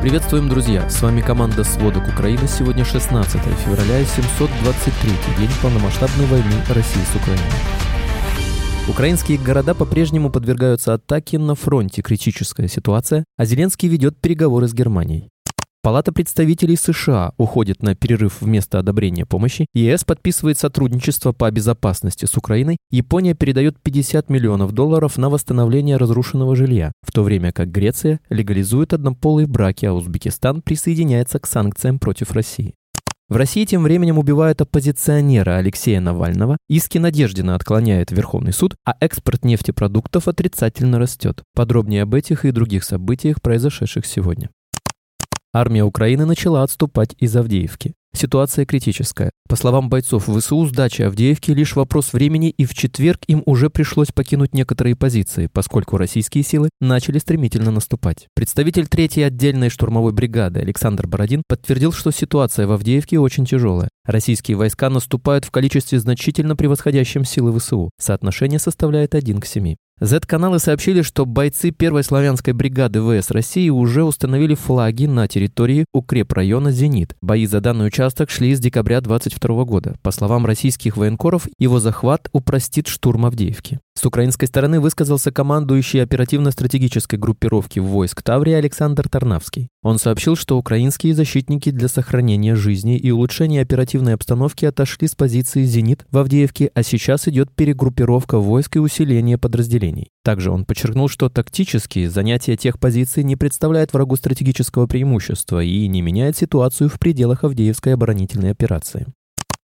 Приветствуем, друзья! С вами команда «Сводок Украины». Сегодня 16 февраля, 723 день полномасштабной войны России с Украиной. Украинские города по-прежнему подвергаются атаке на фронте критическая ситуация, а Зеленский ведет переговоры с Германией. Палата представителей США уходит на перерыв вместо одобрения помощи, ЕС подписывает сотрудничество по безопасности с Украиной, Япония передает 50 миллионов долларов на восстановление разрушенного жилья, в то время как Греция легализует однополые браки, а Узбекистан присоединяется к санкциям против России. В России тем временем убивают оппозиционера Алексея Навального, иски Надеждина отклоняет Верховный суд, а экспорт нефтепродуктов отрицательно растет. Подробнее об этих и других событиях, произошедших сегодня. Армия Украины начала отступать из Авдеевки. Ситуация критическая. По словам бойцов ВСУ, сдача Авдеевки лишь вопрос времени, и в четверг им уже пришлось покинуть некоторые позиции, поскольку российские силы начали стремительно наступать. Представитель 3-й отдельной штурмовой бригады Александр Бородин подтвердил, что ситуация в Авдеевке очень тяжелая. Российские войска наступают в количестве значительно превосходящем силы ВСУ. Соотношение составляет 1 к 7. Z-каналы сообщили, что бойцы первой славянской бригады ВС России уже установили флаги на территории укрепрайона «Зенит». Бои за данный участок шли с декабря 2022 года. По словам российских военкоров, его захват упростит штурм Авдеевки. С украинской стороны высказался командующий оперативно-стратегической группировки войск Таврии Александр Тарнавский. Он сообщил, что украинские защитники для сохранения жизни и улучшения оперативной обстановки отошли с позиции «Зенит» в Авдеевке, а сейчас идет перегруппировка войск и усиление подразделений. Также он подчеркнул, что тактически занятие тех позиций не представляет врагу стратегического преимущества и не меняет ситуацию в пределах Авдеевской оборонительной операции.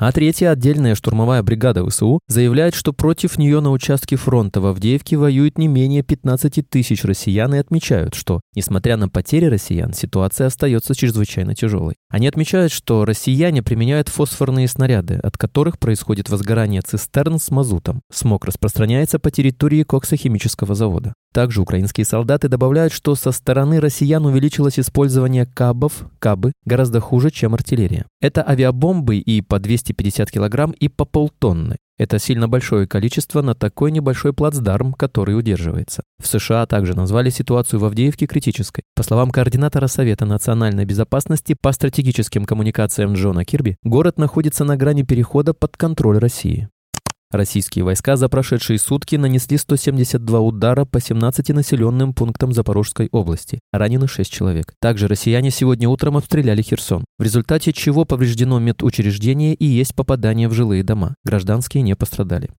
А третья отдельная штурмовая бригада ВСУ заявляет, что против нее на участке фронта в Авдеевке воюют не менее 15 тысяч россиян и отмечают, что, несмотря на потери россиян, ситуация остается чрезвычайно тяжелой. Они отмечают, что россияне применяют фосфорные снаряды, от которых происходит возгорание цистерн с мазутом. Смог распространяется по территории коксохимического завода. Также украинские солдаты добавляют, что со стороны россиян увеличилось использование кабов, кабы, гораздо хуже, чем артиллерия. Это авиабомбы и по 250 килограмм, и по полтонны. Это сильно большое количество на такой небольшой плацдарм, который удерживается. В США также назвали ситуацию в Авдеевке критической. По словам координатора Совета национальной безопасности по стратегическим коммуникациям Джона Кирби, город находится на грани перехода под контроль России. Российские войска за прошедшие сутки нанесли 172 удара по 17 населенным пунктам Запорожской области. Ранены 6 человек. Также россияне сегодня утром обстреляли Херсон, в результате чего повреждено медучреждение и есть попадание в жилые дома. Гражданские не пострадали.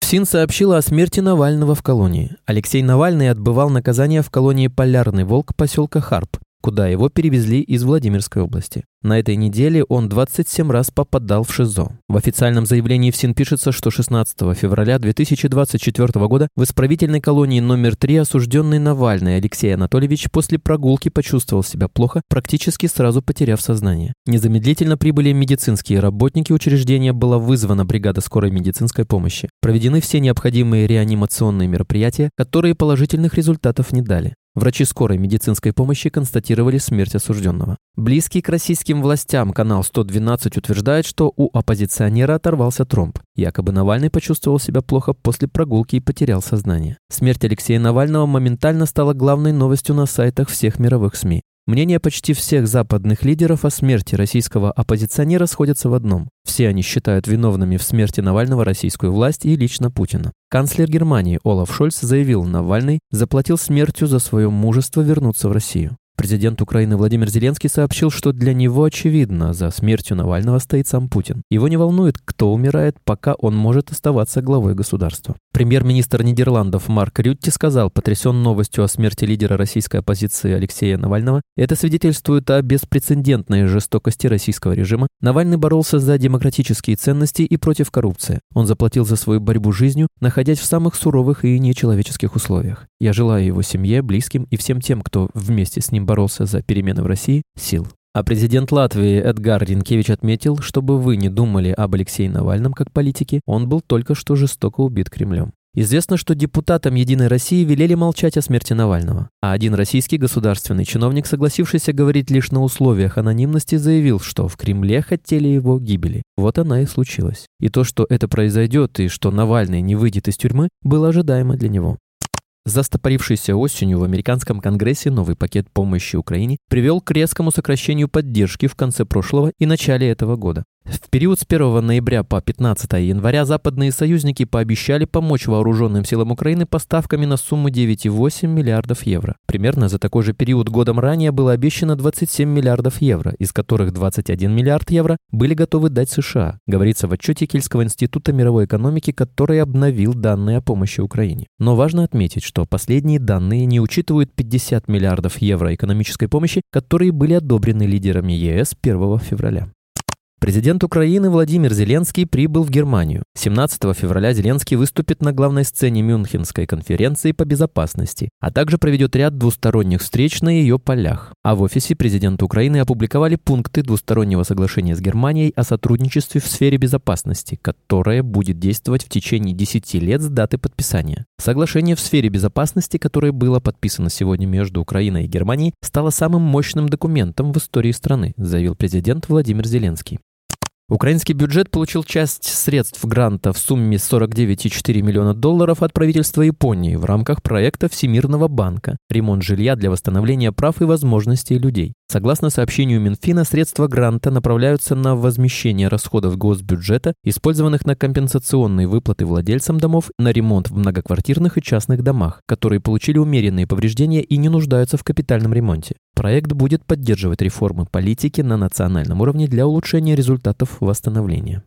ФСИН сообщила о смерти Навального в колонии. Алексей Навальный отбывал наказание в колонии «Полярный волк» поселка Харп, куда его перевезли из Владимирской области. На этой неделе он 27 раз попадал в ШИЗО. В официальном заявлении ФСИН пишется, что 16 февраля 2024 года в исправительной колонии номер 3 осужденный Навальный Алексей Анатольевич после прогулки почувствовал себя плохо, практически сразу потеряв сознание. Незамедлительно прибыли медицинские работники учреждения, была вызвана бригада скорой медицинской помощи. Проведены все необходимые реанимационные мероприятия, которые положительных результатов не дали. Врачи скорой медицинской помощи констатировали смерть осужденного. Близкий к российским властям канал 112 утверждает, что у оппозиционера оторвался тромб. Якобы Навальный почувствовал себя плохо после прогулки и потерял сознание. Смерть Алексея Навального моментально стала главной новостью на сайтах всех мировых СМИ. Мнения почти всех западных лидеров о смерти российского оппозиционера сходятся в одном. Все они считают виновными в смерти Навального российскую власть и лично Путина. Канцлер Германии Олаф Шольц заявил, Навальный заплатил смертью за свое мужество вернуться в Россию. Президент Украины Владимир Зеленский сообщил, что для него очевидно, за смертью Навального стоит сам Путин. Его не волнует, кто умирает, пока он может оставаться главой государства. Премьер-министр Нидерландов Марк Рютти сказал, потрясен новостью о смерти лидера российской оппозиции Алексея Навального, это свидетельствует о беспрецедентной жестокости российского режима. Навальный боролся за демократические ценности и против коррупции. Он заплатил за свою борьбу жизнью, находясь в самых суровых и нечеловеческих условиях. Я желаю его семье, близким и всем тем, кто вместе с ним боролся за перемены в России, сил. А президент Латвии Эдгар Ринкевич отметил, чтобы вы не думали об Алексее Навальном как политике, он был только что жестоко убит Кремлем. Известно, что депутатам «Единой России» велели молчать о смерти Навального, а один российский государственный чиновник, согласившийся говорить лишь на условиях анонимности, заявил, что в Кремле хотели его гибели. Вот она и случилась. И то, что это произойдет и что Навальный не выйдет из тюрьмы, было ожидаемо для него. Застопорившийся осенью в американском конгрессе новый пакет помощи Украине привел к резкому сокращению поддержки в конце прошлого и начале этого года. В период с 1 ноября по 15 января западные союзники пообещали помочь вооруженным силам Украины поставками на сумму 9,8 миллиардов евро. Примерно за такой же период годом ранее было обещано 27 миллиардов евро, из которых 21 миллиард евро были готовы дать США, говорится в отчете Кельского института мировой экономики, который обновил данные о помощи Украине. Но важно отметить, что последние данные не учитывают 50 миллиардов евро экономической помощи, которые были одобрены лидерами ЕС 1 февраля. Президент Украины Владимир Зеленский прибыл в Германию. 17 февраля Зеленский выступит на главной сцене Мюнхенской конференции по безопасности, а также проведет ряд двусторонних встреч на ее полях. А в офисе президента Украины опубликовали пункты двустороннего соглашения с Германией о сотрудничестве в сфере безопасности, которое будет действовать в течение 10 лет с даты подписания. Соглашение в сфере безопасности, которое было подписано сегодня между Украиной и Германией, стало самым мощным документом в истории страны, заявил президент Владимир Зеленский. Украинский бюджет получил часть средств гранта в сумме 49,4 миллиона долларов от правительства Японии в рамках проекта Всемирного банка «Ремонт жилья для восстановления прав и возможностей людей». Согласно сообщению Минфина, средства гранта направляются на возмещение расходов госбюджета, использованных на компенсационные выплаты владельцам домов, на ремонт в многоквартирных и частных домах, которые получили умеренные повреждения и не нуждаются в капитальном ремонте. Проект будет поддерживать реформы политики на национальном уровне для улучшения результатов восстановления.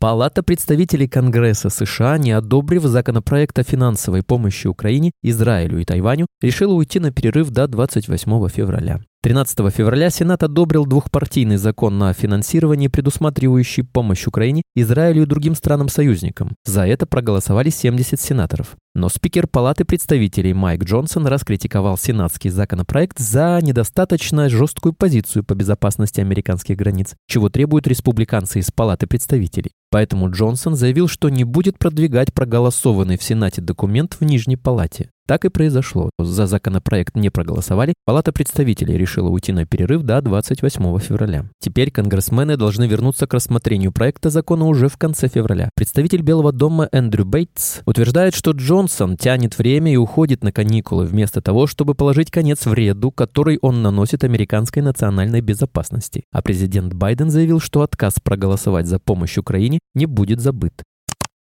Палата представителей Конгресса США, не одобрив законопроект о финансовой помощи Украине, Израилю и Тайваню, решила уйти на перерыв до 28 февраля. 13 февраля Сенат одобрил двухпартийный закон на финансирование, предусматривающий помощь Украине, Израилю и другим странам-союзникам. За это проголосовали 70 сенаторов. Но спикер Палаты представителей Майк Джонсон раскритиковал сенатский законопроект за недостаточно жесткую позицию по безопасности американских границ, чего требуют республиканцы из Палаты представителей. Поэтому Джонсон заявил, что не будет продвигать проголосованный в Сенате документ в Нижней Палате. Так и произошло. За законопроект не проголосовали. Палата представителей решила уйти на перерыв до 28 февраля. Теперь конгрессмены должны вернуться к рассмотрению проекта закона уже в конце февраля. Представитель Белого дома Эндрю Бейтс утверждает, что Джонсон тянет время и уходит на каникулы вместо того, чтобы положить конец вреду, который он наносит американской национальной безопасности. А президент Байден заявил, что отказ проголосовать за помощь Украине не будет забыт.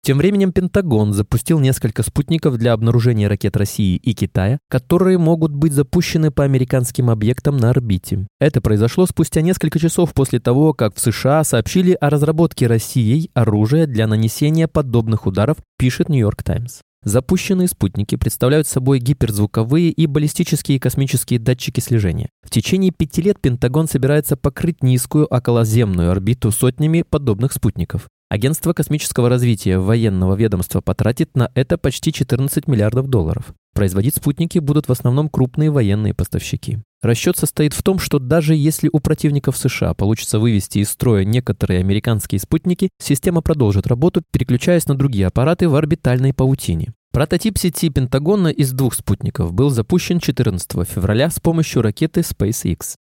Тем временем Пентагон запустил несколько спутников для обнаружения ракет России и Китая, которые могут быть запущены по американским объектам на орбите. Это произошло спустя несколько часов после того, как в США сообщили о разработке Россией оружия для нанесения подобных ударов, пишет Нью-Йорк Таймс. Запущенные спутники представляют собой гиперзвуковые и баллистические космические датчики слежения. В течение пяти лет Пентагон собирается покрыть низкую околоземную орбиту сотнями подобных спутников. Агентство космического развития военного ведомства потратит на это почти 14 миллиардов долларов. Производить спутники будут в основном крупные военные поставщики. Расчет состоит в том, что даже если у противников США получится вывести из строя некоторые американские спутники, система продолжит работу, переключаясь на другие аппараты в орбитальной паутине. Прототип сети Пентагона из двух спутников был запущен 14 февраля с помощью ракеты SpaceX.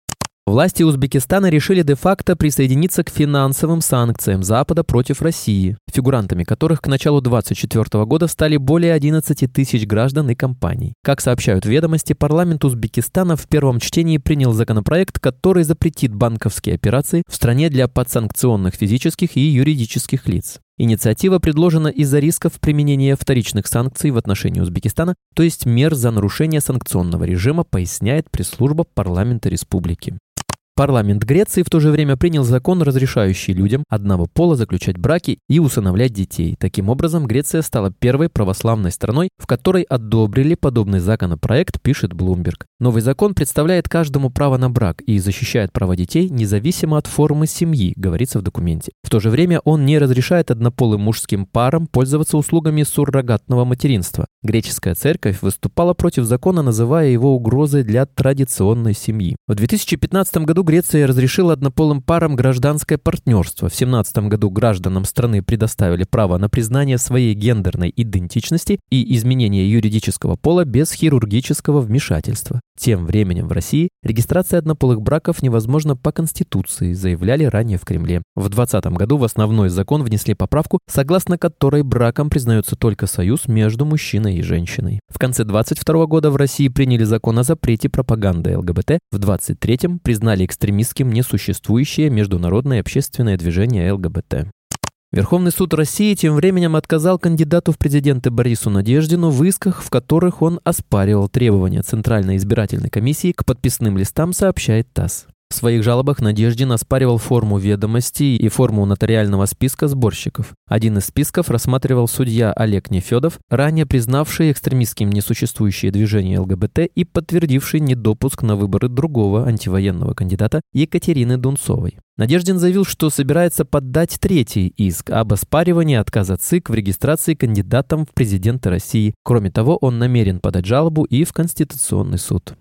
Власти Узбекистана решили де-факто присоединиться к финансовым санкциям Запада против России, фигурантами которых к началу 2024 года стали более 11 тысяч граждан и компаний. Как сообщают ведомости, парламент Узбекистана в первом чтении принял законопроект, который запретит банковские операции в стране для подсанкционных физических и юридических лиц. Инициатива предложена из-за рисков применения вторичных санкций в отношении Узбекистана, то есть мер за нарушение санкционного режима, поясняет пресс-служба парламента республики. Парламент Греции в то же время принял закон, разрешающий людям одного пола заключать браки и усыновлять детей. Таким образом, Греция стала первой православной страной, в которой одобрили подобный законопроект, пишет Bloomberg. Новый закон представляет каждому право на брак и защищает права детей независимо от формы семьи, говорится в документе. В то же время он не разрешает однополым мужским парам пользоваться услугами суррогатного материнства. Греческая церковь выступала против закона, называя его угрозой для традиционной семьи. В 2015 году году Греция разрешила однополым парам гражданское партнерство. В 17 году гражданам страны предоставили право на признание своей гендерной идентичности и изменение юридического пола без хирургического вмешательства. Тем временем в России регистрация однополых браков невозможна по Конституции, заявляли ранее в Кремле. В 2020 году в основной закон внесли поправку, согласно которой браком признается только союз между мужчиной и женщиной. В конце 2022 года в России приняли закон о запрете пропаганды ЛГБТ. В 2023 признали экстремистским несуществующее международное общественное движение ЛГБТ. Верховный суд России тем временем отказал кандидату в президенты Борису Надеждину в исках, в которых он оспаривал требования Центральной избирательной комиссии к подписным листам, сообщает ТАСС. В своих жалобах Надеждин оспаривал форму ведомостей и форму нотариального списка сборщиков. Один из списков рассматривал судья Олег Нефедов, ранее признавший экстремистским несуществующее движение ЛГБТ и подтвердивший недопуск на выборы другого антивоенного кандидата Екатерины Дунцовой. Надеждин заявил, что собирается поддать третий иск об оспаривании отказа ЦИК в регистрации кандидатом в президенты России. Кроме того, он намерен подать жалобу и в Конституционный суд.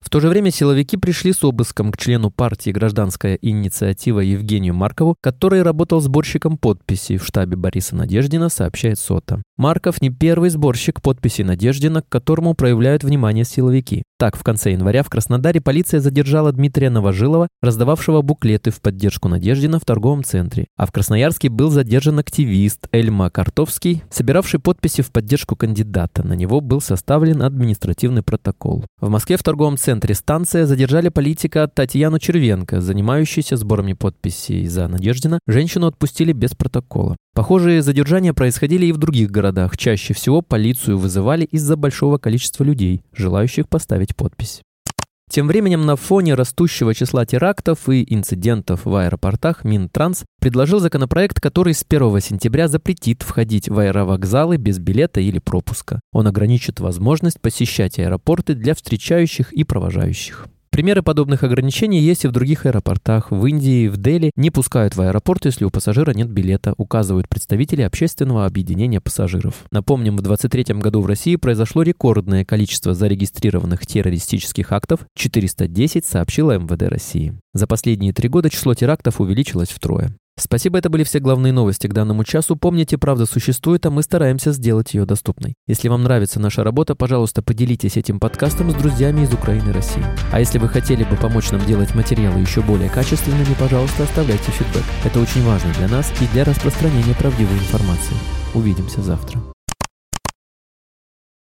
В то же время силовики пришли с обыском к члену партии «Гражданская инициатива» Евгению Маркову, который работал сборщиком подписей в штабе Бориса Надеждина, сообщает СОТа. Марков не первый сборщик подписей Надеждина, к которому проявляют внимание силовики. Так, в конце января в Краснодаре полиция задержала Дмитрия Новожилова, раздававшего буклеты в поддержку Надеждина в торговом центре. А в Красноярске был задержан активист Эльма Картовский, собиравший подписи в поддержку кандидата. На него был составлен административный протокол. В Москве в торговом центре «Станция» задержали политика Татьяну Червенко, занимающуюся сборами подписей за Надеждина. Женщину отпустили без протокола. Похожие задержания происходили и в других городах. Чаще всего полицию вызывали из-за большого количества людей, желающих поставить подпись. Тем временем на фоне растущего числа терактов и инцидентов в аэропортах Минтранс предложил законопроект, который с 1 сентября запретит входить в аэровокзалы без билета или пропуска. Он ограничит возможность посещать аэропорты для встречающих и провожающих. Примеры подобных ограничений есть и в других аэропортах. В Индии, в Дели не пускают в аэропорт, если у пассажира нет билета, указывают представители общественного объединения пассажиров. Напомним, в 2023 году в России произошло рекордное количество зарегистрированных террористических актов – 410, сообщила МВД России. За последние три года число терактов увеличилось втрое. Спасибо, это были все главные новости к данному часу. Помните, правда существует, а мы стараемся сделать ее доступной. Если вам нравится наша работа, пожалуйста, поделитесь этим подкастом с друзьями из Украины и России. А если вы хотели бы помочь нам делать материалы еще более качественными, пожалуйста, оставляйте фидбэк. Это очень важно для нас и для распространения правдивой информации. Увидимся завтра.